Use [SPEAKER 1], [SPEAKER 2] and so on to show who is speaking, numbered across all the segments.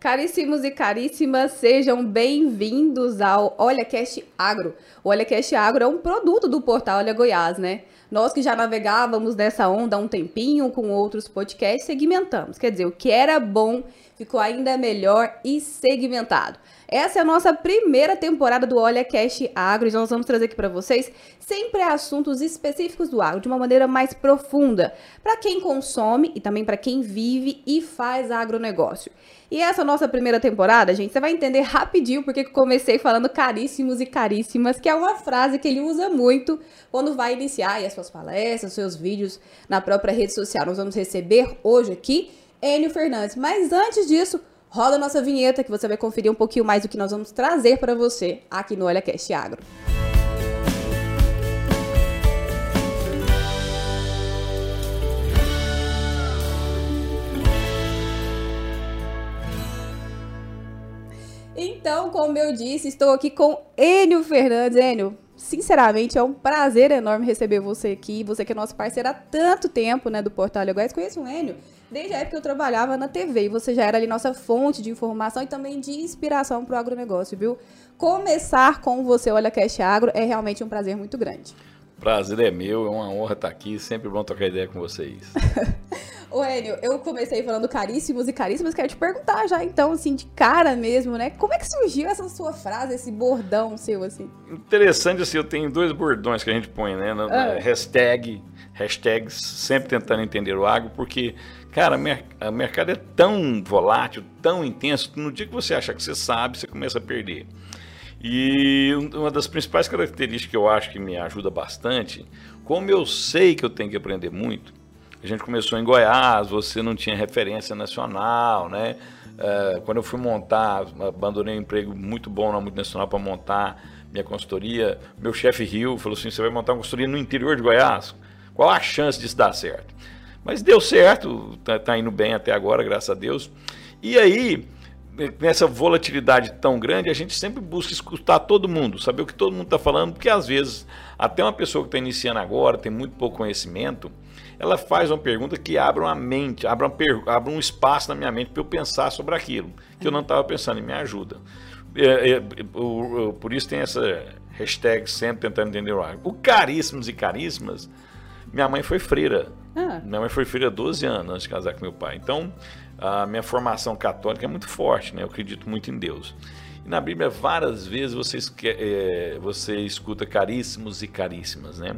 [SPEAKER 1] Caríssimos e caríssimas, sejam bem-vindos ao Olha Cast Agro. O Olha Cast Agro é um produto do portal Olha Goiás, né? Nós que já navegávamos nessa onda há um tempinho com outros podcasts, segmentamos. Quer dizer, o que era bom ficou ainda melhor e segmentado. Essa é a nossa primeira temporada do Olha Cash Agro e nós vamos trazer aqui para vocês sempre assuntos específicos do agro de uma maneira mais profunda, para quem consome e também para quem vive e faz agronegócio. E essa nossa primeira temporada, gente, você vai entender rapidinho porque comecei falando caríssimos e caríssimas, que é uma frase que ele usa muito quando vai iniciar as suas palestras, seus vídeos na própria rede social. Nós vamos receber hoje aqui Enio Fernandes. Mas antes disso, roda a nossa vinheta que você vai conferir um pouquinho mais do que nós vamos trazer para você aqui no OlhaCast Agro. Então, como eu disse, estou aqui com Enio Fernandes. Enio, sinceramente, é um prazer enorme receber você aqui. Você que é nosso parceiro há tanto tempo, né, do Portal Legais. Conheço o Enio desde a época que eu trabalhava na TV e você já era ali nossa fonte de informação e também de inspiração para o agronegócio, viu? Começar com você, Olha Cash Agro, é realmente um prazer muito grande.
[SPEAKER 2] Prazer é meu, é uma honra estar aqui, sempre bom trocar ideia com vocês.
[SPEAKER 1] Ô Enio, eu comecei falando caríssimos e caríssimas, quero te perguntar já então, assim, de cara mesmo, né? Como é que surgiu essa sua frase, esse bordão seu, assim?
[SPEAKER 2] Interessante, assim, eu tenho dois bordões que a gente põe, né? Na, ah. Hashtag, hashtags, sempre tentando entender o agro, porque, cara, o mercado é tão volátil, tão intenso, que no dia que você acha que você sabe, você começa a perder. E uma das principais características que eu acho que me ajuda bastante, como eu sei que eu tenho que aprender muito, a gente começou em Goiás, você não tinha referência nacional, né? É, quando eu fui montar, abandonei um emprego muito bom na multinacional para montar minha consultoria, meu chefe riu, falou assim, você vai montar uma consultoria no interior de Goiás? Qual a chance disso dar certo? Mas deu certo, tá, tá indo bem até agora, graças a Deus. E aí, nessa volatilidade tão grande, a gente sempre busca escutar todo mundo, saber o que todo mundo está falando, porque às vezes até uma pessoa que está iniciando agora, tem muito pouco conhecimento, ela faz uma pergunta que abre uma mente, abre, uma abre um espaço na minha mente para eu pensar sobre aquilo que eu não estava pensando e me ajuda. É, é, por isso tem essa hashtag sempre tentando entender o agro. O caríssimos e caríssimas, minha mãe foi freira. Ah. Minha mãe foi freira há 12 anos antes de casar com meu pai. Então, a minha formação católica é muito forte, né? Eu acredito muito em Deus. E na Bíblia, várias vezes você, é, você escuta caríssimos e caríssimas, né?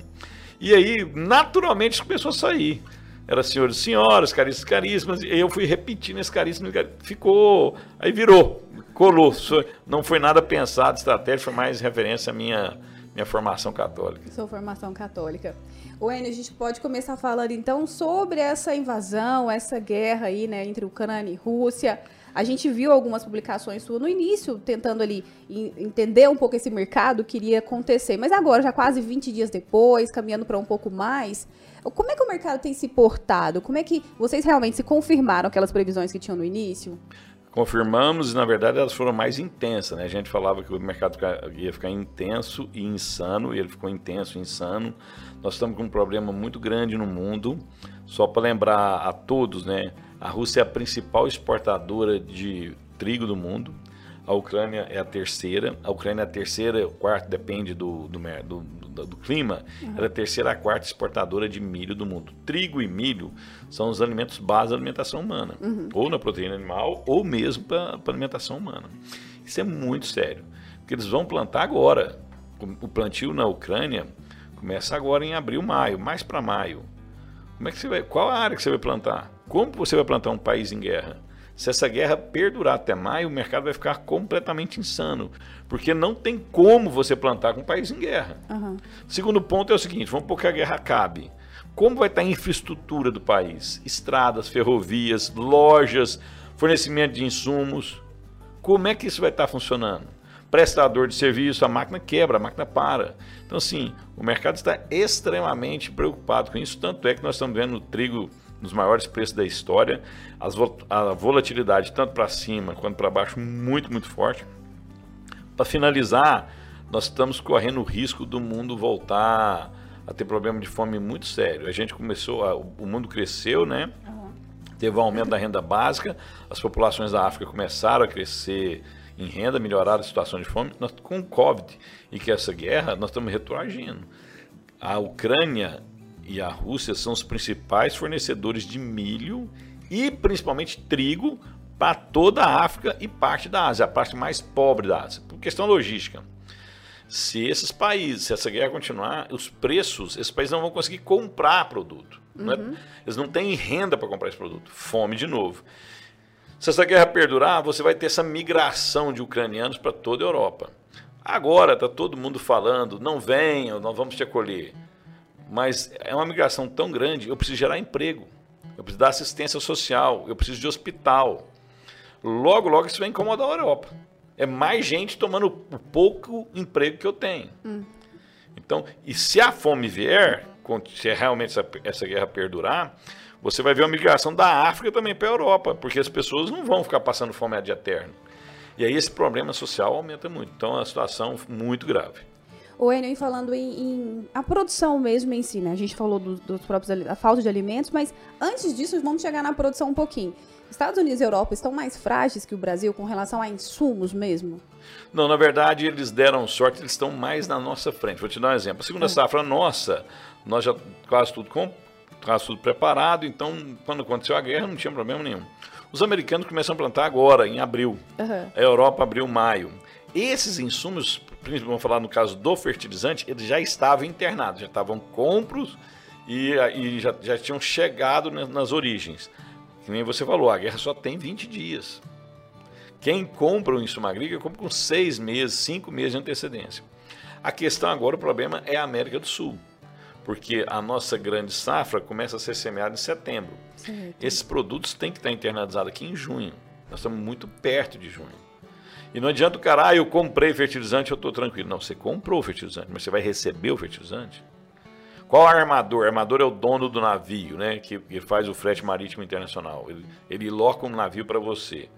[SPEAKER 2] E aí, naturalmente, começou a sair. Era senhores e senhoras, caríssimos e caríssimas, e eu fui repetindo esse caríssimo e caríssimo. Ficou, aí virou, colou. Não foi nada pensado, estratégia, foi mais referência à minha, minha formação católica.
[SPEAKER 1] Sua formação católica. O Enio, a gente pode começar falando então sobre essa invasão, essa guerra aí, né, entre Ucrânia e Rússia. A gente viu algumas publicações suas no início, tentando ali entender um pouco esse mercado que iria acontecer. Mas agora, já quase 20 dias depois, caminhando para um pouco mais, como é que o mercado tem se portado? Como é que vocês realmente se confirmaram aquelas previsões que tinham no início?
[SPEAKER 2] Confirmamos e, na verdade, elas foram mais intensas. Né? A gente falava que o mercado ia ficar intenso e insano, e ele ficou intenso e insano. Nós estamos com um problema muito grande no mundo. Só para lembrar a todos, né? a Rússia é a principal exportadora de trigo do mundo. A Ucrânia é a terceira. A Ucrânia é a terceira, o quarto depende do, do, do, do, do clima. Uhum. Ela é a terceira a quarta exportadora de milho do mundo. Trigo e milho são os alimentos base da alimentação humana, uhum. ou na proteína animal, ou mesmo para a alimentação humana. Isso é muito sério, porque eles vão plantar agora. O plantio na Ucrânia começa agora em abril, maio, mais para maio. Como é que você vai? Qual a área que você vai plantar? Como você vai plantar um país em guerra? Se essa guerra perdurar até maio, o mercado vai ficar completamente insano, porque não tem como você plantar com um país em guerra. Uhum. Segundo ponto é o seguinte: vamos supor que a guerra acabe. Como vai estar a infraestrutura do país? Estradas, ferrovias, lojas, fornecimento de insumos. Como é que isso vai estar funcionando? Prestador de serviço, a máquina quebra, a máquina para. Então, assim, o mercado está extremamente preocupado com isso. Tanto é que nós estamos vendo o trigo nos maiores preços da história, as, a volatilidade tanto para cima quanto para baixo muito, muito forte. Para finalizar, nós estamos correndo o risco do mundo voltar a ter problema de fome muito sério. A gente começou, a, o mundo cresceu, né? Teve um aumento da renda básica, as populações da África começaram a crescer em renda, melhoraram a situação de fome. Nós, com o Covid e que essa guerra, nós estamos retroagindo. A Ucrânia e a Rússia são os principais fornecedores de milho e principalmente trigo para toda a África e parte da Ásia, a parte mais pobre da Ásia, por questão logística. Se esses países, se essa guerra continuar, os preços, esses países não vão conseguir comprar produto. Uhum. Não é? Eles não têm renda para comprar esse produto. Fome de novo. Se essa guerra perdurar, você vai ter essa migração de ucranianos para toda a Europa. Agora está todo mundo falando, não venham, não vamos te acolher. Mas é uma migração tão grande, eu preciso gerar emprego, eu preciso dar assistência social, eu preciso de hospital. Logo, logo isso vai incomodar a Europa. É mais gente tomando o pouco emprego que eu tenho. Hum. Então, e se a fome vier, se é realmente essa, essa guerra perdurar, você vai ver uma migração da África também para a Europa, porque as pessoas não vão ficar passando fome ad eterno. E aí esse problema social aumenta muito. Então é uma situação muito grave.
[SPEAKER 1] O Enio, falando em, em, a produção mesmo em si, né? A gente falou do, dos próprios a falta de alimentos, mas antes disso vamos chegar na produção um pouquinho. Estados Unidos e Europa estão mais frágeis que o Brasil com relação a insumos mesmo?
[SPEAKER 2] Não, na verdade eles deram sorte, eles estão mais na nossa frente. Vou te dar um exemplo. A segunda é. safra nossa, nós já quase tudo com, quase tudo preparado, então quando aconteceu a guerra não tinha problema nenhum. Os americanos começam a plantar agora, em abril. Uhum. A Europa abriu maio. Esses insumos, vamos falar no caso do fertilizante, eles já estavam internados, já estavam compros e, e já, já tinham chegado nas origens. Que nem você falou, a guerra só tem 20 dias. Quem compra o insumo agrícola compra com seis meses, cinco meses de antecedência. A questão agora, o problema é a América do Sul, porque a nossa grande safra começa a ser semeada em setembro. Esses produtos têm que estar internalizados aqui em junho. Nós estamos muito perto de junho. E não adianta o cara, ah, eu comprei fertilizante, eu estou tranquilo. Não, você comprou o fertilizante, mas você vai receber o fertilizante? Qual armador? O armador é o dono do navio, né? Que, que faz o frete marítimo internacional. Ele, ele loca um navio para você.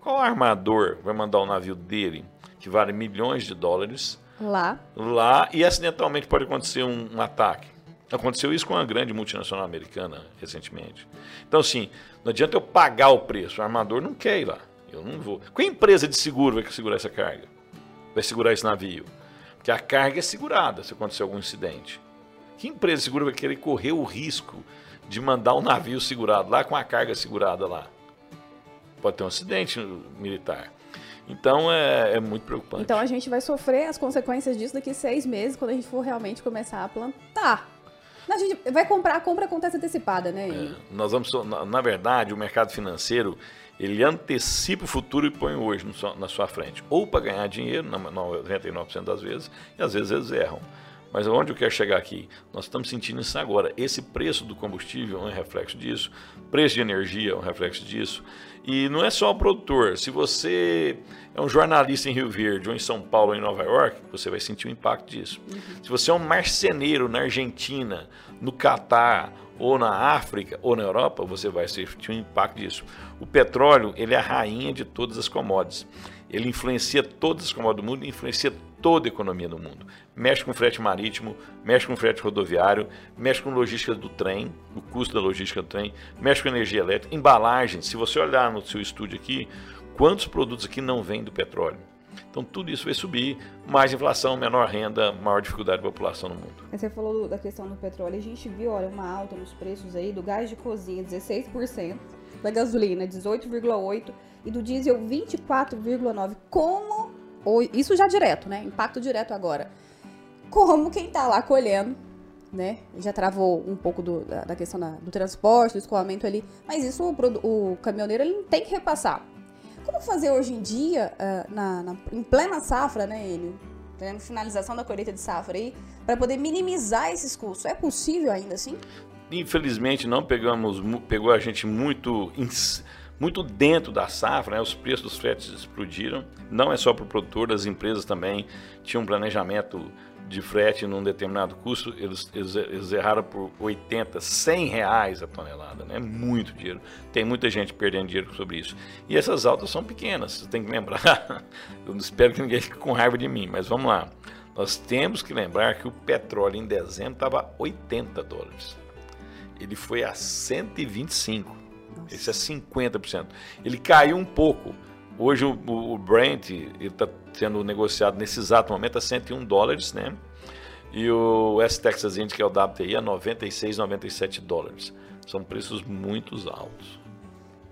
[SPEAKER 2] Qual armador vai mandar o navio dele, que vale milhões de dólares,
[SPEAKER 1] lá,
[SPEAKER 2] lá e acidentalmente pode acontecer um, um ataque? Aconteceu isso com uma grande multinacional americana recentemente. Então, assim, não adianta eu pagar o preço, o armador não quer ir lá. Eu não vou. Qual empresa de seguro vai segurar essa carga? Vai segurar esse navio? Porque a carga é segurada se acontecer algum incidente. Que empresa de seguro vai querer correr o risco de mandar um navio segurado lá com a carga segurada lá? Pode ter um acidente militar. Então é, é, muito preocupante.
[SPEAKER 1] Então a gente vai sofrer as consequências disso daqui seis meses, quando a gente for realmente começar a plantar. A gente vai comprar, a compra acontece antecipada, né? É,
[SPEAKER 2] nós vamos, na, na, verdade, o mercado financeiro ele antecipa o futuro e põe hoje na sua frente, ou para ganhar dinheiro, na, 99% das vezes, e às vezes eles erram. Mas onde eu quero chegar aqui? Nós estamos sentindo isso agora. Esse preço do combustível é um reflexo disso, preço de energia é um reflexo disso. E não é só o produtor. Se você é um jornalista em Rio Verde, ou em São Paulo, ou em Nova York, você vai sentir o impacto disso. Uhum. Se você é um marceneiro na Argentina, no Catar, ou na África, ou na Europa, você vai sentir o impacto disso. O petróleo, ele é a rainha de todas as commodities. Ele influencia todas as commodities do mundo, influencia toda a economia do mundo. Mexe com frete marítimo, mexe com frete rodoviário, mexe com logística do trem, o custo da logística do trem, mexe com energia elétrica, embalagem. Se você olhar no seu estúdio aqui, quantos produtos aqui não vêm do petróleo? Então tudo isso vai subir, mais inflação, menor renda, maior dificuldade da população no mundo.
[SPEAKER 1] Você falou da questão do petróleo, a gente viu, olha, uma alta nos preços aí do gás de cozinha, 16%, da gasolina, 18,8% e do diesel, 24,9%. Como, ou isso já direto, né? Impacto direto agora. Como quem tá lá colhendo, né? Já travou um pouco do, da, da, questão da, do transporte, do escoamento ali, mas isso o, o caminhoneiro ele tem que repassar. Como fazer hoje em dia, uh, na, na, em plena safra, né, ele? Tendo finalização da colheita de safra aí, para poder minimizar esses custos. É possível ainda assim?
[SPEAKER 2] Infelizmente não pegamos, pegou a gente muito muito dentro da safra, né? os preços dos fretes explodiram. Não é só para o produtor, as empresas também tinham um planejamento de frete num determinado custo, eles, eles, eles, erraram por 80, 100 reais a tonelada, né? Muito dinheiro. Tem muita gente perdendo dinheiro sobre isso. E essas altas são pequenas, você tem que lembrar. Eu espero que ninguém fique com raiva de mim, mas vamos lá. Nós temos que lembrar que o petróleo em dezembro estava 80 dólares. Ele foi a 125. Nossa. Esse é 50%. Ele caiu um pouco. Hoje o, o Brent está sendo negociado nesse exato momento a 101 dólares, né? E o West Texas Indy, que é o WTI, a 96, 97 dólares. São preços muito altos.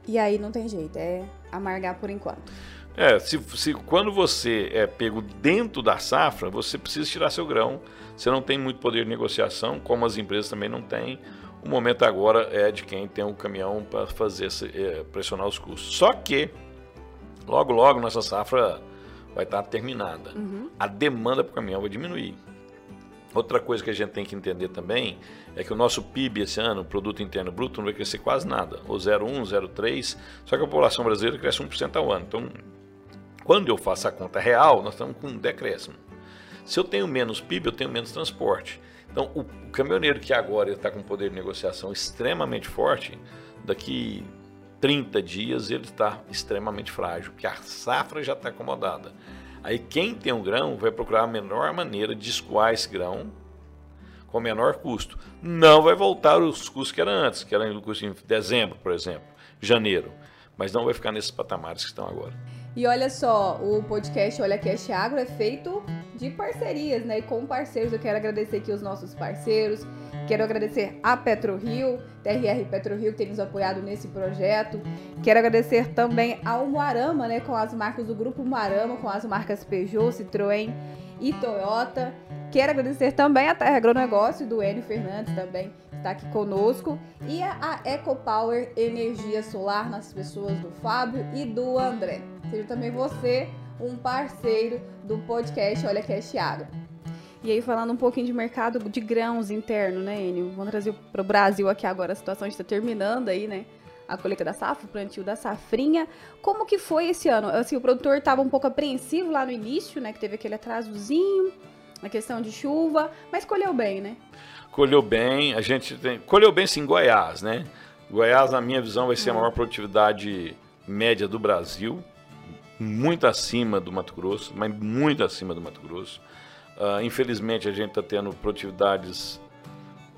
[SPEAKER 1] E aí não tem jeito, é amargar por enquanto.
[SPEAKER 2] É, se, se quando você é pego dentro da safra, você precisa tirar seu grão. Você não tem muito poder de negociação, como as empresas também não têm. O momento agora é de quem tem um caminhão para fazer é, pressionar os custos. Só que logo logo nossa safra vai estar terminada. Uhum. A demanda para o caminhão vai diminuir. Outra coisa que a gente tem que entender também é que o nosso PIB esse ano, o Produto Interno Bruto, não vai crescer quase nada, ou 0,1, 0,3, só que a população brasileira cresce 1% ao ano. Então, quando eu faço a conta real, nós estamos com um decréscimo. Se eu tenho menos PIB, eu tenho menos transporte. Então, o, o caminhoneiro que agora está com poder de negociação extremamente forte, daqui 30 dias ele está extremamente frágil, porque a safra já está acomodada. Aí quem tem um grão vai procurar a menor maneira de escoar esse grão com menor custo. Não vai voltar os custos que era antes, que era no custo em dezembro, por exemplo, janeiro. Mas não vai ficar nesses patamares que estão agora.
[SPEAKER 1] E olha só, o podcast Olha Cash Agro é feito de parcerias, né? E com parceiros. Eu quero agradecer aqui os nossos parceiros. Quero agradecer a PetroRio, TRR PetroRio, que tem nos apoiado nesse projeto. Quero agradecer também ao Moarama, né? Com as marcas do Grupo Moarama, com as marcas Peugeot, Citroën e Toyota. Quero agradecer também a Terra Agronegócio do Enio Fernandes também está aqui conosco e a EcoPower Energia Solar nas pessoas do Fábio e do André. Seja também você um parceiro do podcast Olha Cash Agro. E aí, falando um pouquinho de mercado de grãos interno, né, Enio? Vamos trazer para o Brasil aqui agora. A situação está terminando aí, né? A colheita da safra, o plantio da safrinha. Como que foi esse ano? Assim, o produtor estava um pouco apreensivo lá no início, né? Que teve aquele atrasozinho, a questão de chuva, mas colheu bem, né?
[SPEAKER 2] Colheu bem, a gente tem... Colheu bem sim Goiás, né? Goiás, na minha visão, vai ser a maior produtividade média do Brasil muito acima do Mato Grosso, mas muito acima do Mato Grosso. Uh, infelizmente, a gente está tendo produtividades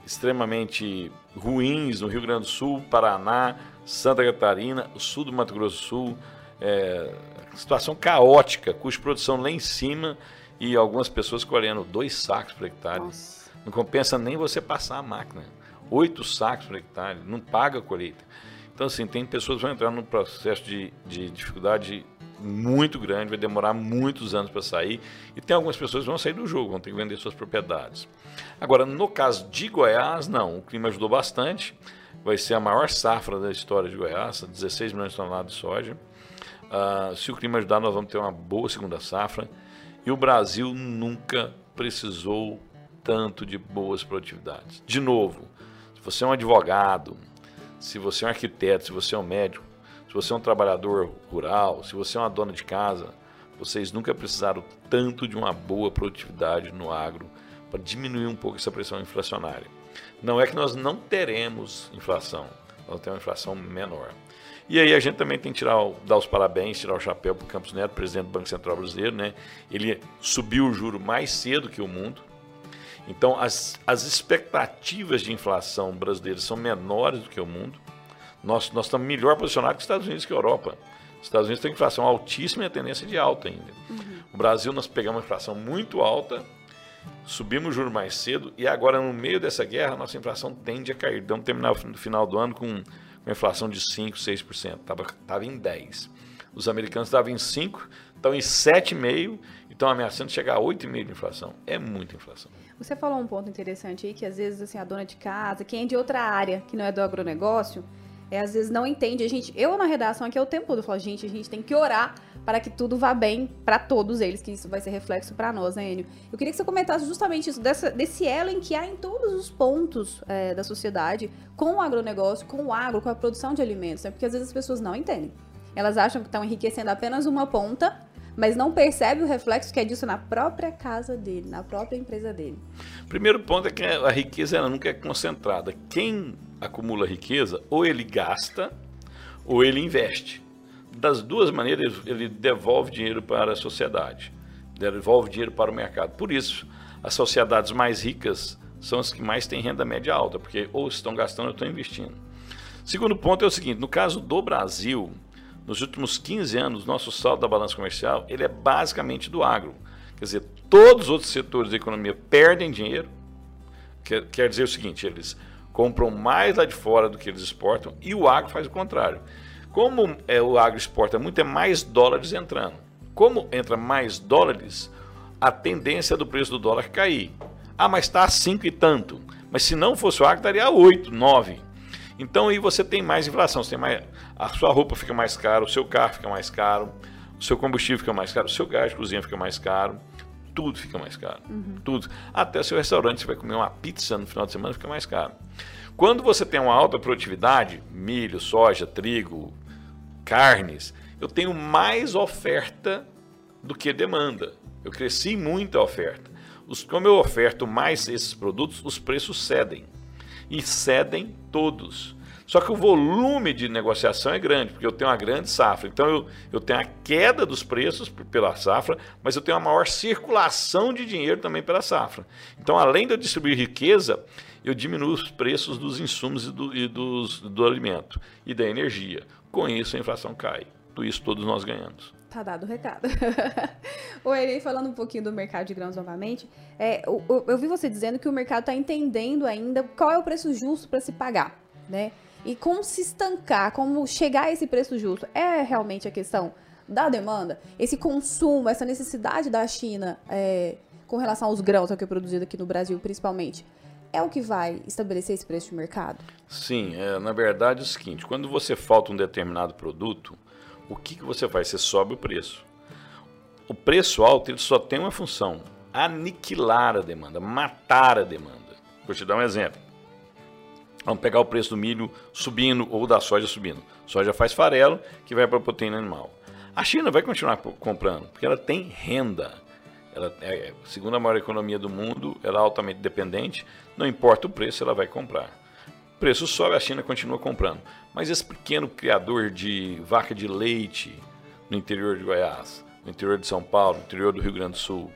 [SPEAKER 2] extremamente ruins no Rio Grande do Sul, Paraná, Santa Catarina, o sul do Mato Grosso do Sul. É, situação caótica, custo de produção lá em cima e algumas pessoas colhendo dois sacos por hectare. Nossa. Não compensa nem você passar a máquina. Oito sacos por hectare, não paga a colheita. Então, assim, tem pessoas que vão entrar num processo de, de dificuldade muito grande, vai demorar muitos anos para sair. E tem algumas pessoas que vão sair do jogo, vão ter que vender suas propriedades. Agora, no caso de Goiás, não, o clima ajudou bastante. Vai ser a maior safra da história de Goiás, 16 milhões de toneladas de soja. Uh, se o clima ajudar, nós vamos ter uma boa segunda safra. E o Brasil nunca precisou tanto de boas produtividades. De novo, se você é um advogado, se você é um arquiteto, se você é um médico, se você é um trabalhador rural, se você é uma dona de casa, vocês nunca precisaram tanto de uma boa produtividade no agro para diminuir um pouco essa pressão inflacionária. Não é que nós não teremos inflação, nós temos uma inflação menor. E aí a gente também tem que tirar, dar os parabéns, tirar o chapéu para o Campos Neto, presidente do Banco Central Brasileiro, né? Ele subiu o juro mais cedo que o mundo. Então as, as expectativas de inflação brasileiras são menores do que o mundo. Nós, nós estamos melhor posicionados que os Estados Unidos que a Europa. Os Estados Unidos têm inflação altíssima e a tendência de alta ainda. Uhum. O Brasil, nós pegamos uma inflação muito alta, subimos o juro mais cedo e agora, no meio dessa guerra, nossa inflação tende a cair. Vamos terminar no final do ano com uma inflação de 5%, 6%. Estava tava em 10%. Os americanos estavam em 5%, estão em 7,5% e estão ameaçando chegar a 8,5% de inflação. É muita inflação.
[SPEAKER 1] Você falou um ponto interessante aí, que às vezes assim, a dona de casa, quem é de outra área, que não é do agronegócio, é, às vezes não entende. A gente, eu na redação aqui é o tempo todo falo, gente, a gente tem que orar para que tudo vá bem para todos eles, que isso vai ser reflexo para nós, né, Enio? Eu queria que você comentasse justamente isso, dessa, desse elo em que há em todos os pontos é, da sociedade com o agronegócio, com o agro, com a produção de alimentos, né? Porque às vezes as pessoas não entendem. Elas acham que estão enriquecendo apenas uma ponta, mas não percebe o reflexo que é disso na própria casa dele, na própria empresa dele.
[SPEAKER 2] Primeiro ponto é que a riqueza ela nunca é concentrada. Quem acumula riqueza, ou ele gasta, ou ele investe. Das duas maneiras, ele devolve dinheiro para a sociedade, devolve dinheiro para o mercado. Por isso, as sociedades mais ricas são as que mais têm renda média alta, porque ou estão gastando ou estão investindo. Segundo ponto é o seguinte, no caso do Brasil, nos últimos 15 anos, nosso saldo da balança comercial, ele é basicamente do agro. Quer dizer, todos os outros setores da economia perdem dinheiro. Quer, quer dizer o seguinte, eles compram mais lá de fora do que eles exportam e o agro faz o contrário. Como é, o agro exporta muito, é mais dólares entrando. Como entra mais dólares, a tendência do preço do dólar cair. Ah, mas está a 5 e tanto. Mas se não fosse o agro, estaria a 8, 9. Então aí você tem mais inflação, você tem mais, a sua roupa fica mais cara, o seu carro fica mais caro, o seu combustível fica mais caro, o seu gás de cozinha fica mais caro, tudo fica mais caro. Uhum. Tudo. Até seu restaurante, você vai comer uma pizza no final de semana, fica mais caro. Quando você tem uma alta produtividade, milho, soja, trigo, carnes, eu tenho mais oferta do que demanda. Eu cresci muito a oferta. Os, como eu oferto mais esses produtos, os preços cedem. E cedem todos. Só que o volume de negociação é grande, porque eu tenho uma grande safra. Então eu, eu tenho a queda dos preços pela safra, mas eu tenho uma maior circulação de dinheiro também pela safra. Então, além de eu distribuir riqueza, eu diminuo os preços dos insumos e do, e dos, do alimento e da energia. Com isso, a inflação cai. Com isso, todos nós ganhamos.
[SPEAKER 1] Tá dado o recado. o Eri, falando um pouquinho do mercado de grãos novamente, é, eu, eu, vi você dizendo que o mercado está entendendo ainda qual é o preço justo para se pagar, né? E como se estancar, como chegar a esse preço justo. É realmente a questão da demanda? Esse consumo, essa necessidade da China é, com relação aos grãos que é produzido aqui no Brasil, principalmente, é o que vai estabelecer esse preço de mercado?
[SPEAKER 2] Sim, é, na verdade é o seguinte, quando você falta um determinado produto, o que, que você faz? Você sobe o preço. O preço alto ele só tem uma função, aniquilar a demanda, matar a demanda. Vou te dar um exemplo. Vamos pegar o preço do milho subindo ou da soja subindo. Soja faz farelo, que vai para a proteína animal. A China vai continuar comprando, porque ela tem renda. Ela é a segunda maior economia do mundo, ela é altamente dependente, não importa o preço, ela vai comprar. O preço sobe, a China continua comprando. Mas esse pequeno criador de vaca de leite no interior de Goiás, no interior de São Paulo, no interior do Rio Grande do Sul,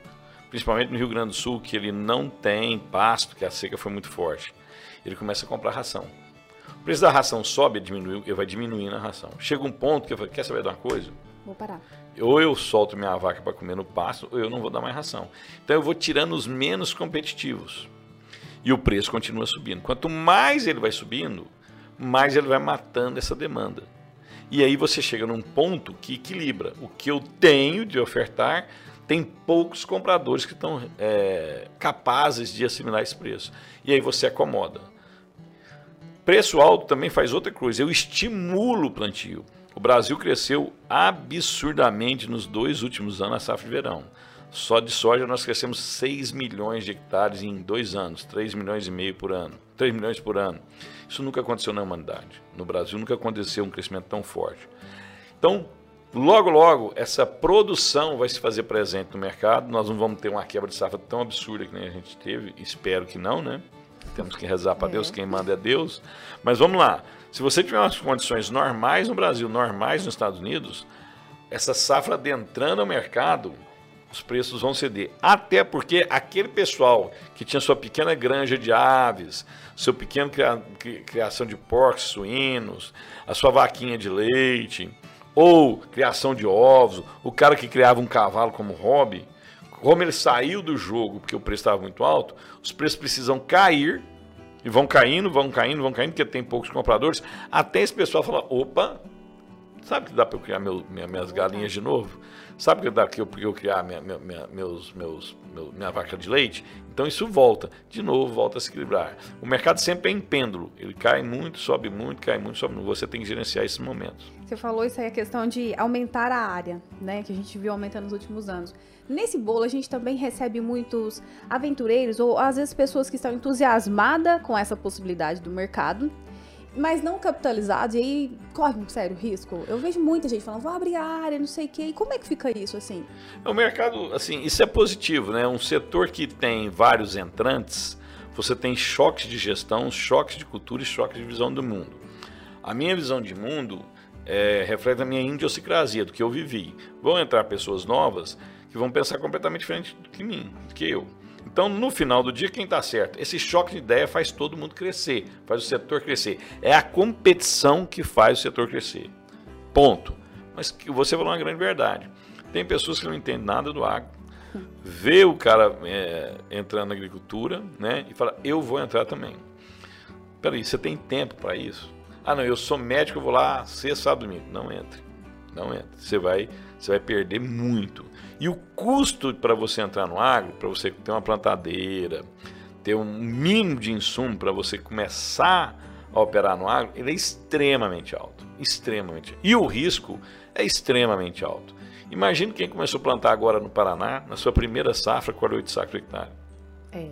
[SPEAKER 2] principalmente no Rio Grande do Sul, que ele não tem pasto, que a seca foi muito forte ele começa a comprar ração. O preço da ração sobe, diminui, ele vai diminuindo a ração. Chega um ponto que eu falo, quer saber de uma coisa?
[SPEAKER 1] Vou parar.
[SPEAKER 2] Ou eu solto minha vaca para comer no pasto, ou eu não vou dar mais ração. Então eu vou tirando os menos competitivos. E o preço continua subindo. Quanto mais ele vai subindo, mais ele vai matando essa demanda. E aí você chega num ponto que equilibra. O que eu tenho de ofertar tem poucos compradores que estão é, capazes de assimilar esse preço. E aí você acomoda. Preço alto também faz outra coisa, eu estimulo o plantio. O Brasil cresceu absurdamente nos dois últimos anos a safra de verão. Só de soja nós crescemos 6 milhões de hectares em dois anos, 3 milhões e meio por ano, 3 milhões por ano. Isso nunca aconteceu na humanidade. No Brasil nunca aconteceu um crescimento tão forte. Então, logo, logo, essa produção vai se fazer presente no mercado. Nós não vamos ter uma quebra de safra tão absurda que nem a gente teve, espero que não, né? Temos que rezar para é. Deus, quem manda é Deus. Mas vamos lá, se você tiver umas condições normais no Brasil, normais nos Estados Unidos, essa safra adentrando ao mercado, os preços vão ceder. Até porque aquele pessoal que tinha sua pequena granja de aves, seu pequeno cria, criação de porcos, suínos, a sua vaquinha de leite, ou criação de ovos, o cara que criava um cavalo como hobby, como ele saiu do jogo porque o preço estava muito alto, os preços precisam cair e vão caindo, vão caindo, vão caindo, porque tem poucos compradores, até esse pessoal falar, opa, sabe que dá para eu criar meu, minha, minhas galinhas de novo? Sabe que dá para eu, criar minha, minha, meus, meus, meu, minha vaca de leite? Então isso volta, de novo, volta a se equilibrar. O mercado sempre é em pêndulo, ele cai muito, sobe muito, cai muito, sobe muito. Você tem que gerenciar esses momentos.
[SPEAKER 1] Você falou isso aí, a questão de aumentar a área, né, que a gente viu aumentando nos últimos anos. Nesse bolo a gente também recebe muitos aventureiros ou às vezes pessoas que estão entusiasmadas com essa possibilidade do mercado, mas não capitalizados e aí corre um sério risco. Eu vejo muita gente falando, vou abrir área, não sei o quê. E como é que fica isso assim?
[SPEAKER 2] O mercado, assim, isso é positivo, né? Um setor que tem vários entrantes, você tem choques de gestão, choques de cultura e choques de visão do mundo. A minha visão de mundo é, reflete a minha idiosincrasia, do que eu vivi. Vão entrar pessoas novas que vão pensar completamente diferente do que mim, do que eu. Então, no final do dia, quem está certo? Esse choque de ideia faz todo mundo crescer, faz o setor crescer. É a competição que faz o setor crescer. Ponto. Mas você falou uma grande verdade. Tem pessoas que não entendem nada do agro, vê o cara é, entrando na agricultura, né? E fala, eu vou entrar também. Peraí, você tem tempo para isso? Ah, não, eu sou médico, eu vou lá sexta, sábado, domingo. Não entre. Não entre. Você vai, você vai perder muito. E o custo para você entrar no agro, para você ter uma plantadeira, ter um mínimo de insumo para você começar a operar no agro, ele é extremamente alto. Extremamente. E o risco é extremamente alto. Imagina quem começou a plantar agora no Paraná, na sua primeira safra, com 8 sacos por hectare. É.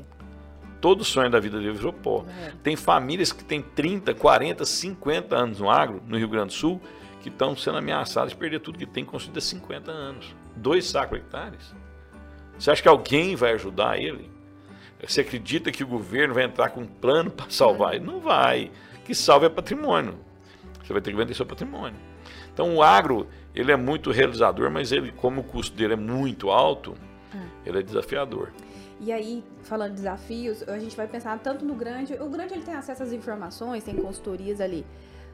[SPEAKER 2] Todo o sonho da vida dele virou pó. É. Tem famílias que têm 30, 40, 50 anos no agro, no Rio Grande do Sul, que estão sendo ameaçadas de perder tudo que tem construído há 50 anos. Dois sacos hectares. Você acha que alguém vai ajudar ele? Você acredita que o governo vai entrar com um plano para salvar ele? Não vai. Que salve é patrimônio. Você vai ter que vender seu patrimônio. Então o agro ele é muito realizador, mas ele, como o custo dele é muito alto, ah. ele é desafiador.
[SPEAKER 1] E aí, falando de desafios, a gente vai pensar tanto no grande. O grande ele tem acesso às informações, tem consultorias ali.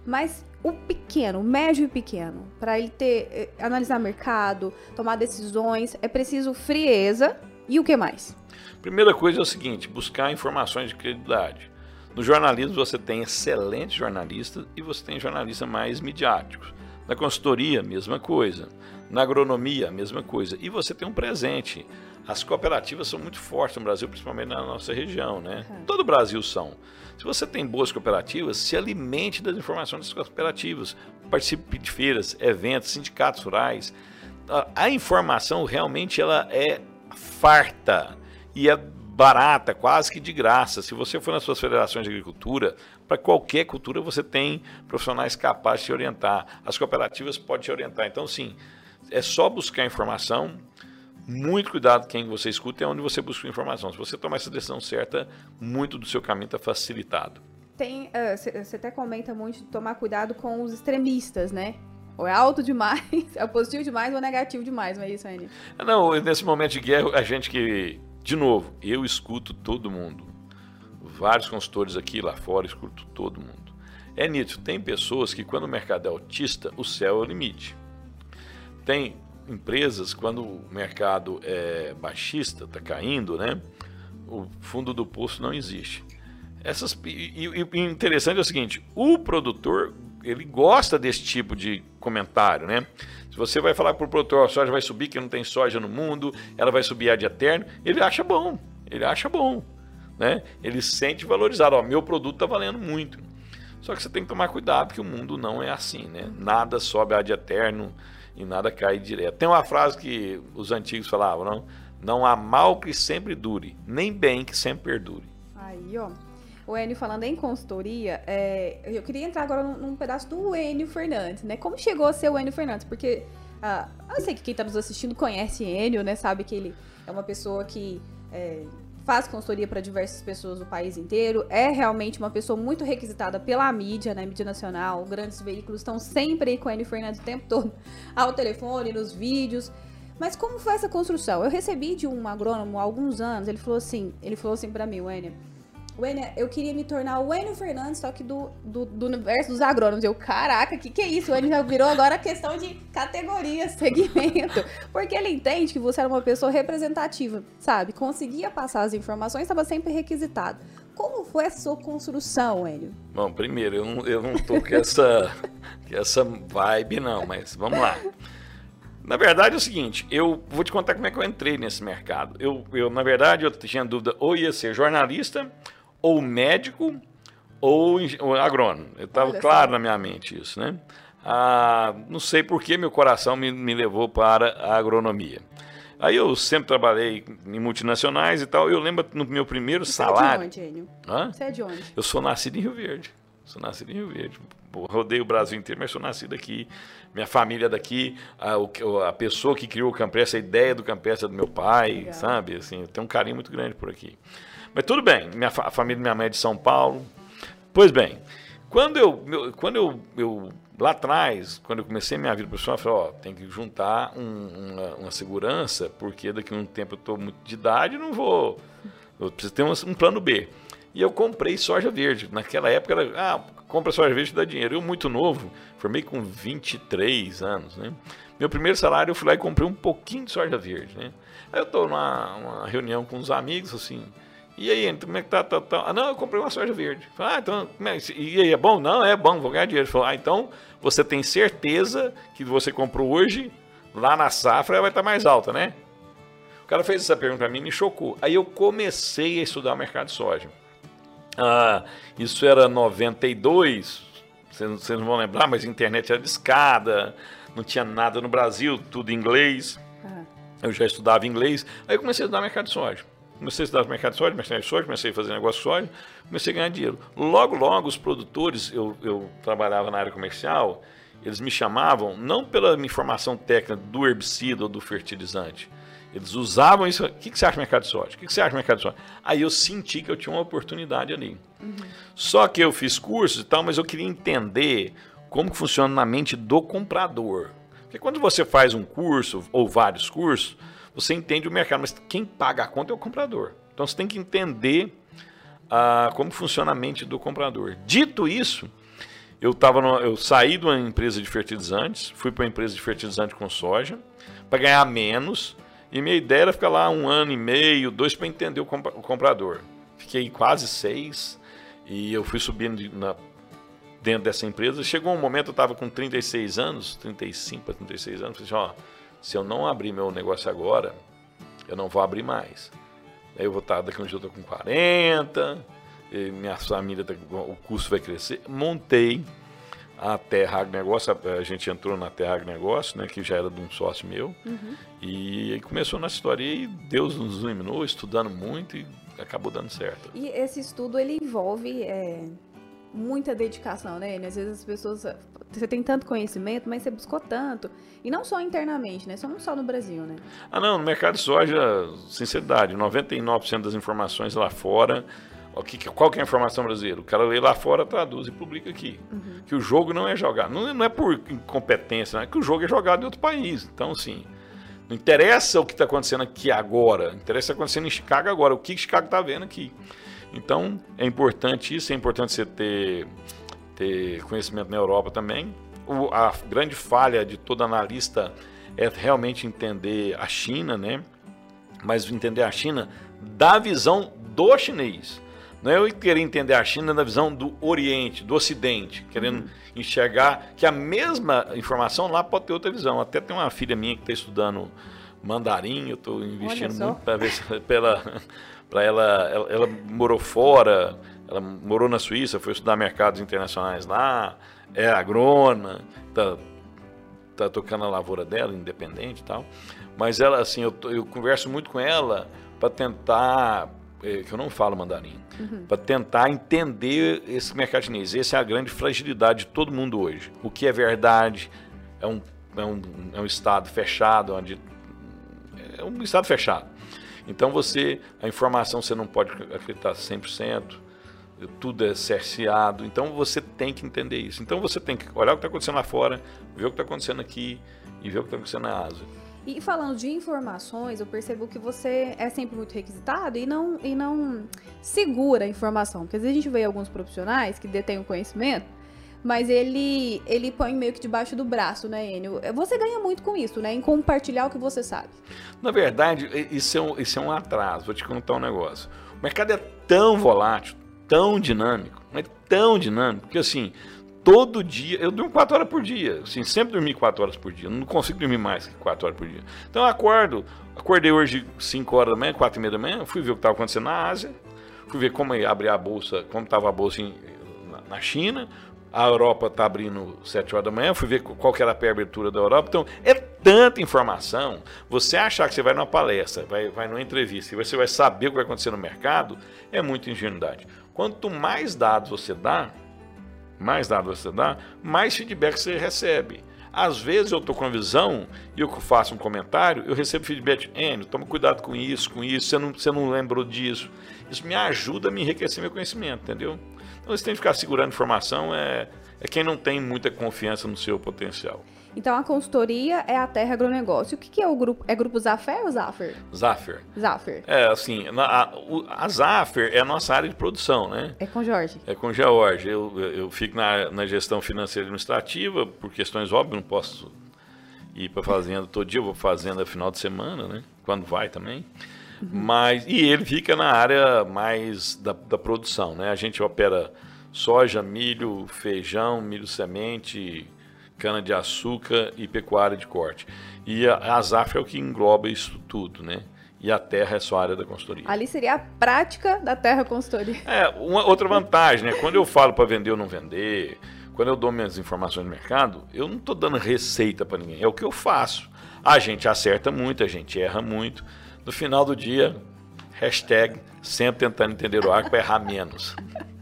[SPEAKER 1] Mas o pequeno, o médio e pequeno, para ele ter eh, analisar mercado, tomar decisões, é preciso frieza e o que mais?
[SPEAKER 2] Primeira coisa é o seguinte, buscar informações de credibilidade. No jornalismo você tem excelentes jornalistas e você tem jornalistas mais midiáticos. Na consultoria, mesma coisa. Na agronomia, mesma coisa. E você tem um presente. As cooperativas são muito fortes no Brasil, principalmente na nossa região, né? Uhum. Todo o Brasil são. Se você tem boas cooperativas, se alimente das informações das cooperativas. Participe de feiras, eventos, sindicatos rurais. A, informação realmente ela é farta e é barata, quase que de graça. Se você for nas suas federações de agricultura, para qualquer cultura você tem profissionais capazes de te orientar. As cooperativas podem te orientar. Então, sim, é só buscar informação. Muito cuidado quem você escuta é onde você busca informação. Se você tomar essa decisão certa, muito do seu caminho está facilitado.
[SPEAKER 1] Tem, você uh, até comenta muito de tomar cuidado com os extremistas, né? Ou é alto demais, é positivo demais ou é negativo demais, não é isso, Anny?
[SPEAKER 2] Não, nesse momento de guerra, a gente que de novo, eu escuto todo mundo. Vários consultores aqui lá fora, escuto todo mundo. É nítido, tem pessoas que quando o mercado é autista, o céu é o limite. Tem empresas, quando o mercado é baixista, está caindo, né? O fundo do poço não existe. Essas, e, o interessante é o seguinte: o produtor ele gosta desse tipo de comentário, né? Se você vai falar para o produtor, a soja vai subir, que não tem soja no mundo, ela vai subir ad eterno, ele acha bom, ele acha bom, né? Ele se sente valorizado, ó, meu produto está valendo muito. Só que você tem que tomar cuidado, porque o mundo não é assim, né? Nada sobe ad eterno e nada cai direto. Tem uma frase que os antigos falavam, não? Não há mal que sempre dure, nem bem que sempre perdure.
[SPEAKER 1] Aí, ó. O Enio falando em consultoria, é, eu queria entrar agora num, num, pedaço do Enio Fernandes, né? Como chegou a ser o Enio Fernandes? Porque ah, eu sei que quem está nos assistindo conhece Enio, né? Sabe que ele é uma pessoa que é, faz consultoria para diversas pessoas do país inteiro. É realmente uma pessoa muito requisitada pela mídia, né? Mídia nacional. Grandes veículos estão sempre aí com o Enio Fernandes o tempo todo, ao telefone, nos vídeos. Mas como foi essa construção? Eu recebi de um agrônomo há alguns anos, ele falou assim, ele falou assim para mim, Enio, Wênia, eu queria me tornar o Enio Fernandes, só que do, do, do, universo dos agrônomos. Eu, caraca, o que, que é isso? O Enio já virou agora questão de categoria, segmento. Porque ele entende que você era uma pessoa representativa, sabe? Conseguia passar as informações, estava sempre requisitado. Como foi a sua construção, Enio?
[SPEAKER 2] Bom, primeiro, eu não, eu não tô com essa, essa vibe, não, mas vamos lá. Na verdade é o seguinte, eu vou te contar como é que eu entrei nesse mercado. Eu, eu na verdade, eu tinha dúvida ou ia ser jornalista ou médico ou, ou agrônomo. Estava claro na minha mente isso, né? Ah, não sei por que meu coração me, me levou para a agronomia. Aí eu sempre trabalhei em multinacionais e tal. Eu lembro no meu primeiro Você salário.
[SPEAKER 1] É de onde, Enio? Hã? Você é de onde?
[SPEAKER 2] Eu sou nascido em Rio Verde. Sou nascido em Rio Verde. Rodei o Brasil inteiro, mas sou nascido aqui. Minha família é daqui. A, a pessoa que criou o Campestre, a ideia do Campestre é do meu pai, Legal. sabe? Assim, eu tenho um carinho muito grande por aqui. Mas tudo bem, minha, a família minha mãe é de São Paulo. Pois bem, Quando eu, quando eu, eu, lá atrás, quando eu comecei minha vida profissional, eu falei, ó, tem que juntar um, uma, uma, segurança, porque daqui a um tempo eu estou muito de idade não vou. Eu preciso ter um, um, plano B. E eu comprei soja verde. Naquela época era, ah, compra soja verde dá dinheiro. Eu, muito novo, formei com 23 anos, né? Meu primeiro salário eu fui lá e comprei um pouquinho de soja verde, né? Aí eu estou numa reunião com uns amigos, assim, e aí, como é que tá, tá, tá? Ah, não, eu comprei uma soja verde. Ah, então, é, e aí, é bom? Não, é bom, vou ganhar dinheiro. Falou, ah, então você tem certeza que você comprou hoje, lá na safra vai estar mais alta, né? O cara fez essa pergunta para mim e me chocou. Aí eu comecei a estudar o mercado de soja. Ah, isso era 92, vocês, vocês não vão lembrar, mas a internet era de escada, não tinha nada no Brasil, tudo em inglês. Ah. Eu já estudava inglês. Aí eu comecei a estudar mercado de soja. Comecei a estudar mercado de soja, mercado de soja, comecei a fazer negócio de soja, comecei a ganhar dinheiro. Logo, logo, os produtores, eu, eu trabalhava na área comercial, eles me chamavam não pela informação técnica do herbicida ou do fertilizante. Eles usavam isso. O que, que você acha do mercado de soja? O que, que você acha do mercado de soja? Aí eu senti que eu tinha uma oportunidade ali. Uhum. Só que eu fiz cursos e tal, mas eu queria entender como que funciona na mente do comprador. Porque quando você faz um curso ou vários cursos, você entende o mercado, mas quem paga a conta é o comprador. Então você tem que entender ah, como funciona a mente do comprador. Dito isso, eu, tava no, eu saí de uma empresa de fertilizantes, fui para uma empresa de fertilizante com soja, para ganhar menos, e minha ideia era ficar lá um ano e meio, dois, para entender o, o, comprador. Fiquei quase seis, e eu fui subindo na, dentro dessa empresa. Chegou um momento, eu estava com 36 anos, 35 para 36 anos, falei assim, ó se eu não abrir meu negócio agora, eu não vou abrir mais. Aí eu vou estar, daqui a um dia eu estou com 40, minha família, tá, o custo vai crescer. Montei a Terra Agronegócio, a gente entrou na Terra Agronegócio, né, que já era de um sócio meu, uhum. e aí começou nossa história e Deus nos iluminou, estudando muito e acabou dando certo.
[SPEAKER 1] E esse estudo, ele envolve é, muita dedicação, né? Às vezes as pessoas você tem tanto conhecimento, mas você buscou tanto. E não só internamente, né? Só não só no Brasil, né?
[SPEAKER 2] Ah, não, no mercado de soja, sinceridade, 99% das informações lá fora. Que, qual que é a informação brasileira? O cara lê lá fora, traduz e publica aqui. Uhum. Que o jogo não é jogado. Não, não é por incompetência, não é que o jogo é jogado em outro país. Então, assim, não interessa o que está acontecendo aqui agora. Interessa o que está acontecendo em Chicago agora. O que Chicago está vendo aqui. Então, é importante isso. É importante você ter ter conhecimento na Europa também. O, a grande falha de todo analista é realmente entender a China, né? Mas entender a China da visão do chinês. Não é eu querer entender a China da visão do Oriente, do Ocidente, querendo uhum. enxergar que a mesma informação lá pode ter outra visão. Até tem uma filha minha que está estudando mandarim, eu estou investindo muito para ver se para ela, ela, ela morou fora, ela morou na Suíça, foi estudar mercados internacionais lá, é agrônoma, tá, tá tocando a lavoura dela, independente e tal. Mas ela, assim, eu, eu converso muito com ela para tentar, é, que eu não falo mandarim, uhum. para tentar entender esse mercado chinês. Essa é a grande fragilidade de todo mundo hoje. O que é verdade é um, é um, é um estado fechado, onde é um estado fechado. Então você, a informação você não pode acreditar 100%, tudo é cerceado. Então você tem que entender isso. Então você tem que olhar o que está acontecendo lá fora, ver o que está acontecendo aqui e ver o que está acontecendo na Ásia.
[SPEAKER 1] E falando de informações, eu percebo que você é sempre muito requisitado e não, e não segura a informação. Porque às vezes a gente vê alguns profissionais que detêm o conhecimento, mas ele, ele põe meio que debaixo do braço, né, Enio? Você ganha muito com isso, né? Em compartilhar o que você sabe.
[SPEAKER 2] Na verdade, isso é um, isso é um atraso. Vou te contar um negócio. O mercado é tão volátil, tão dinâmico, mas tão dinâmico, que assim, todo dia, eu durmo 4 horas por dia, assim, sempre dormi 4 horas por dia, não consigo dormir mais que 4 horas por dia. Então eu acordo, acordei hoje 5 horas da manhã, 4 e meia da manhã, fui ver o que estava acontecendo na Ásia, fui ver como abrir a bolsa, como estava a bolsa em, na, na China, a Europa está abrindo 7 horas da manhã, fui ver qual que era a pré-abertura da Europa. Então, é tanta informação. Você achar que você vai numa palestra, vai, vai numa entrevista e você vai saber o que vai acontecer no mercado, é muita ingenuidade. Quanto mais dados você dá, mais dados você dá, mais feedback você recebe. Às vezes eu estou com a visão e eu faço um comentário, eu recebo feedback, Enio, toma cuidado com isso, com isso, você não, você não lembrou disso. Isso me ajuda a me enriquecer meu conhecimento, entendeu? Então você tem que ficar segurando informação, é, é quem não tem muita confiança no seu potencial.
[SPEAKER 1] Então a consultoria é a Terra Agronegócio. O que, que é o grupo? É grupo Zafer ou Zafer?
[SPEAKER 2] Zafer.
[SPEAKER 1] Zafer.
[SPEAKER 2] É, assim, a, a, Zafer é a nossa área de produção, né?
[SPEAKER 1] É com Jorge.
[SPEAKER 2] É com Jorge. Eu, eu fico na, na gestão financeira e administrativa, por questões óbvias, não posso ir para fazenda todo dia, eu vou fazenda final de semana, né? Quando vai também. Uhum. Mas, e ele fica na área mais da, da produção, né? A gente opera soja, milho, feijão, milho semente, cana-de-açúcar e pecuária de corte. E a, a ZAF é o que engloba isso tudo, né? E a terra é só a área da consultoria.
[SPEAKER 1] Ali seria a prática da terra consultoria.
[SPEAKER 2] É, uma outra vantagem, né? Quando eu falo para vender ou não vender, quando eu dou minhas informações no mercado, eu não estou dando receita para ninguém, é o que eu faço. A gente acerta muito, a gente erra muito. No final do dia, hashtag sempre tentando entender o arco para errar menos.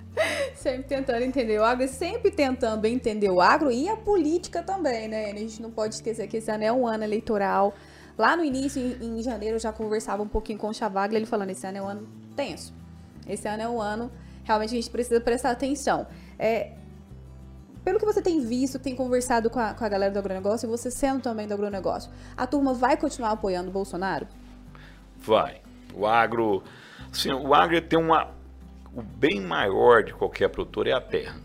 [SPEAKER 1] sempre tentando entender o agro sempre tentando entender o agro e a política também, né? A gente não pode esquecer que esse ano é um ano eleitoral. Lá no início, em, em janeiro, eu já conversava um pouquinho com o Chavaglia, ele falando, esse ano é um ano tenso. Esse ano é um ano, realmente, a gente precisa prestar atenção. É, pelo que você tem visto, tem conversado com a, com a galera do agronegócio, e você sendo também do agronegócio, a turma vai continuar apoiando o Bolsonaro?
[SPEAKER 2] Vai. O agro, assim, o agro tem uma o bem maior de qualquer produtor é a terra.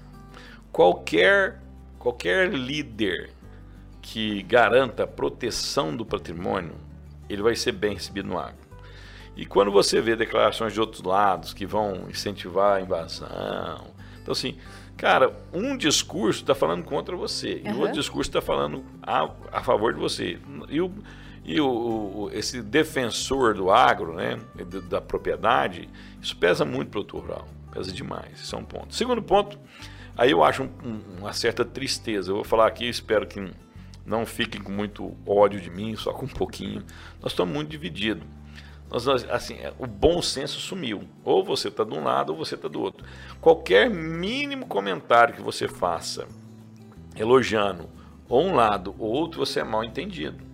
[SPEAKER 2] Qualquer, qualquer líder que garanta a proteção do patrimônio, ele vai ser bem recebido no agro. E quando você vê declarações de outros lados que vão incentivar a invasão, então assim, cara, um discurso está falando contra você uhum. e o outro discurso está falando a, a favor de você. E o, e o, o, esse defensor do agro, né, da propriedade, isso pesa muito para o produtor rural. Pesa demais. Isso é um ponto. Segundo ponto, aí eu acho um, um, uma certa tristeza. Eu vou falar aqui, espero que não fiquem com muito ódio de mim, só com um pouquinho. Nós estamos muito divididos. Nós, assim, é, o bom senso sumiu. Ou você está de um lado ou você está do outro. Qualquer mínimo comentário que você faça elogiando ou um lado ou outro, você é mal entendido.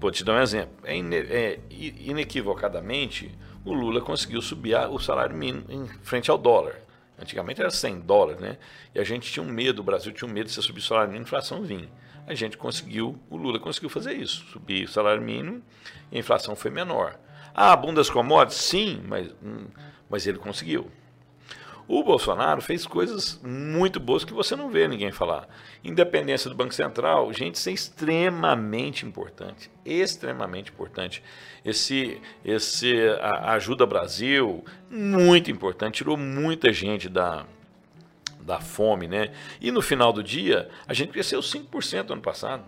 [SPEAKER 2] Vou te dar um exemplo. É, ine é inequivocadamente, o Lula conseguiu subir o salário mínimo em frente ao dólar. Antigamente era 100 dólares, né? E a gente tinha um medo, o Brasil tinha um medo de você subir o salário mínimo a inflação vir. A gente conseguiu, o Lula conseguiu fazer isso, subir o salário mínimo e a inflação foi menor. Ah, bundas commodities? Sim, mas, hum, mas ele conseguiu. O Bolsonaro fez coisas muito boas que você não vê ninguém falar. Independência do Banco Central, gente, isso é extremamente importante, extremamente importante. Esse, esse a, ajuda Brasil, muito importante, tirou muita gente da, da fome, né? E no final do dia, a gente cresceu 5% no ano passado,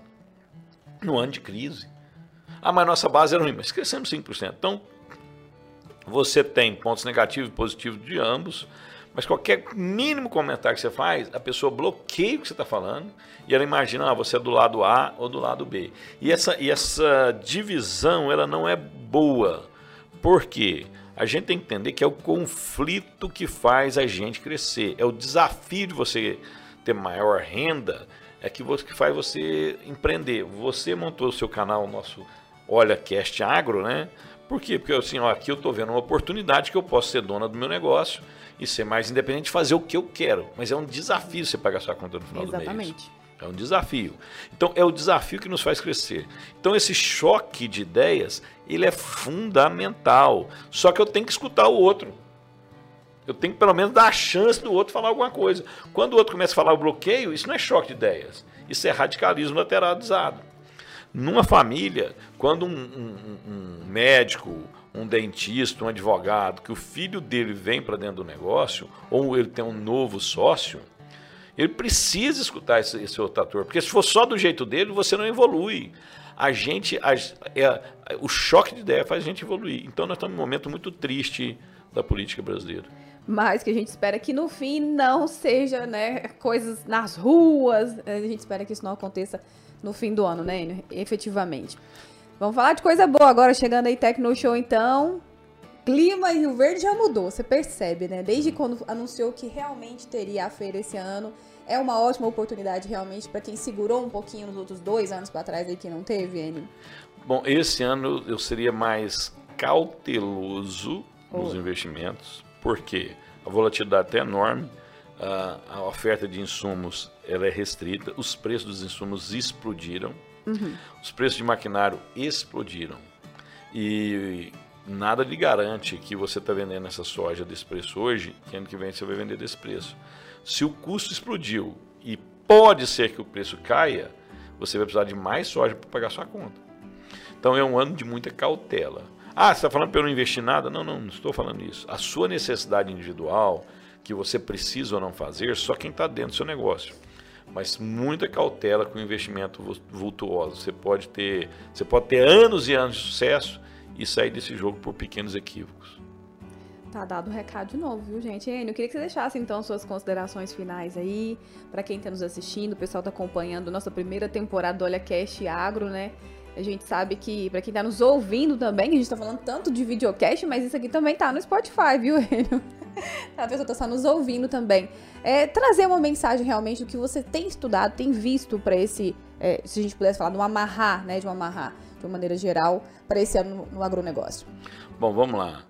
[SPEAKER 2] no ano de crise. Ah, mas nossa base era ruim, mas crescemos 5%. Então, você tem pontos negativos e positivos de ambos. Mas qualquer mínimo comentário que você faz, a pessoa bloqueia o que você está falando e ela imagina, ah, você é do lado A ou do lado B. E essa, e essa divisão, ela não é boa. Por quê? A gente tem que entender que é o conflito que faz a gente crescer. É o desafio de você ter maior renda, é que, você, faz você empreender. Você montou o seu canal, o nosso Olha Cast Agro, né? Por quê? Porque assim, ó, aqui eu estou vendo uma oportunidade que eu posso ser dona do meu negócio e ser mais independente, fazer o que eu quero. Mas é um desafio você pagar sua conta no final
[SPEAKER 1] Exatamente.
[SPEAKER 2] do mês. Exatamente. É um desafio. Então é o desafio que nos faz crescer. Então esse choque de ideias, ele é fundamental. Só que eu tenho que escutar o outro. Eu tenho que pelo menos dar a chance do outro falar alguma coisa. Quando o outro começa a falar o bloqueio, isso não é choque de ideias. Isso é radicalismo lateralizado. Numa família, quando um, um, um médico, um dentista, um advogado, que o filho dele vem para dentro do negócio, ou ele tem um novo sócio, ele precisa escutar esse, esse outro ator, porque se for só do jeito dele, você não evolui. A gente, a, é, o choque de ideia faz a gente evoluir. Então nós estamos num momento muito triste da política brasileira.
[SPEAKER 1] Mas que a gente espera que no fim não seja, né, coisas nas ruas. A gente espera que isso não aconteça no fim do ano, né, efetivamente. Vamos falar de coisa boa agora, chegando aí Tecno Show então. Clima em Rio Verde já mudou, você percebe, né? Desde quando anunciou que realmente teria a feira esse ano, é uma ótima oportunidade realmente para quem segurou um pouquinho nos outros dois anos para trás aí que não teve, Enio?
[SPEAKER 2] Bom, esse ano eu seria mais cauteloso oh. nos investimentos, porque a volatilidade é enorme, a, a, oferta de insumos ela é restrita, os preços dos insumos explodiram, uhum. os preços de maquinário explodiram. E nada lhe garante que você está vendendo essa soja desse preço hoje, que ano que vem você vai vender desse preço. Se o custo explodiu e pode ser que o preço caia, você vai precisar de mais soja para pagar sua conta. Então é um ano de muita cautela. Ah, você está falando para eu não investir nada? Não, não, não estou falando isso. A sua necessidade individual, que você precisa ou não fazer, só quem está dentro do seu negócio. Mas muita cautela com investimento vultuoso. Você pode ter, você pode ter anos e anos de sucesso e sair desse jogo por pequenos equívocos.
[SPEAKER 1] Tá dado o recado de novo, viu, gente? Enio, eu queria que você deixasse então suas considerações finais aí, para quem está nos assistindo, o pessoal está acompanhando nossa primeira temporada do Olha Cast Agro, né? A gente sabe que, para quem está nos ouvindo também, a gente está falando tanto de videocast, mas isso aqui também tá no Spotify, viu, Enio? a pessoa está só nos ouvindo também. É, trazer uma mensagem realmente do que você tem estudado, tem visto para esse, é, se a gente pudesse falar, de um amarrar, né? De um amarrar de uma maneira geral, para esse ano no agronegócio?
[SPEAKER 2] Bom, vamos lá.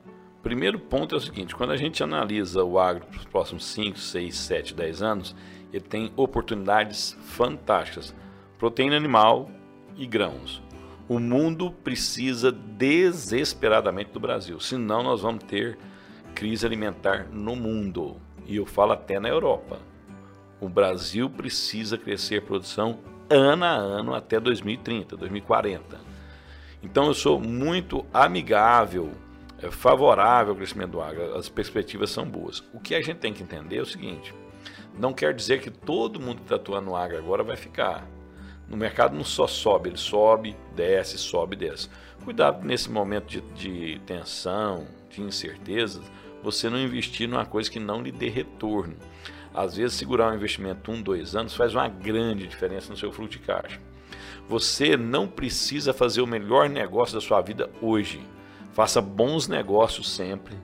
[SPEAKER 2] Primeiro ponto é o seguinte: quando a gente analisa o agro para os próximos 5, 6, 7, 10 anos, ele tem oportunidades fantásticas. Proteína animal e grãos. O mundo precisa desesperadamente do Brasil, senão nós vamos ter crise alimentar no mundo. E eu falo até na Europa. O Brasil precisa crescer produção ano a ano até 2030, 2040. Então eu sou muito amigável, é, favorável ao crescimento do agro. As perspectivas são boas. O que a gente tem que entender é o seguinte: não quer dizer que todo mundo que está atuando no agro agora vai ficar. No mercado não só sobe, ele sobe, desce, sobe, desce. Cuidado nesse momento de, de tensão, de incertezas, você não investir numa coisa que não lhe dê retorno. Às vezes, segurar um investimento um, dois anos faz uma grande diferença no seu fluxo de caixa. Você não precisa fazer o melhor negócio da sua vida hoje. Faça bons negócios sempre.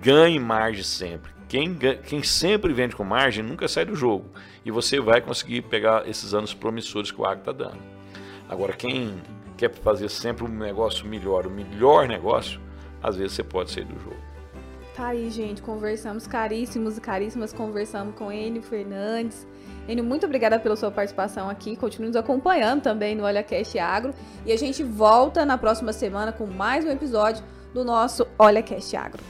[SPEAKER 2] Ganhe margem sempre. Quem, quem sempre vende com margem nunca sai do jogo. E você vai conseguir pegar esses anos promissores que o agro está dando. Agora, quem quer fazer sempre um negócio melhor, o melhor negócio, às vezes você pode sair do jogo.
[SPEAKER 1] Tá aí, gente. Conversamos caríssimos e caríssimas. Conversamos com Enio Fernandes. Enio, muito obrigada pela sua participação aqui. Continue nos acompanhando também no Olha Cast Agro. E a gente volta na próxima semana com mais um episódio do nosso Olha Cast Agro.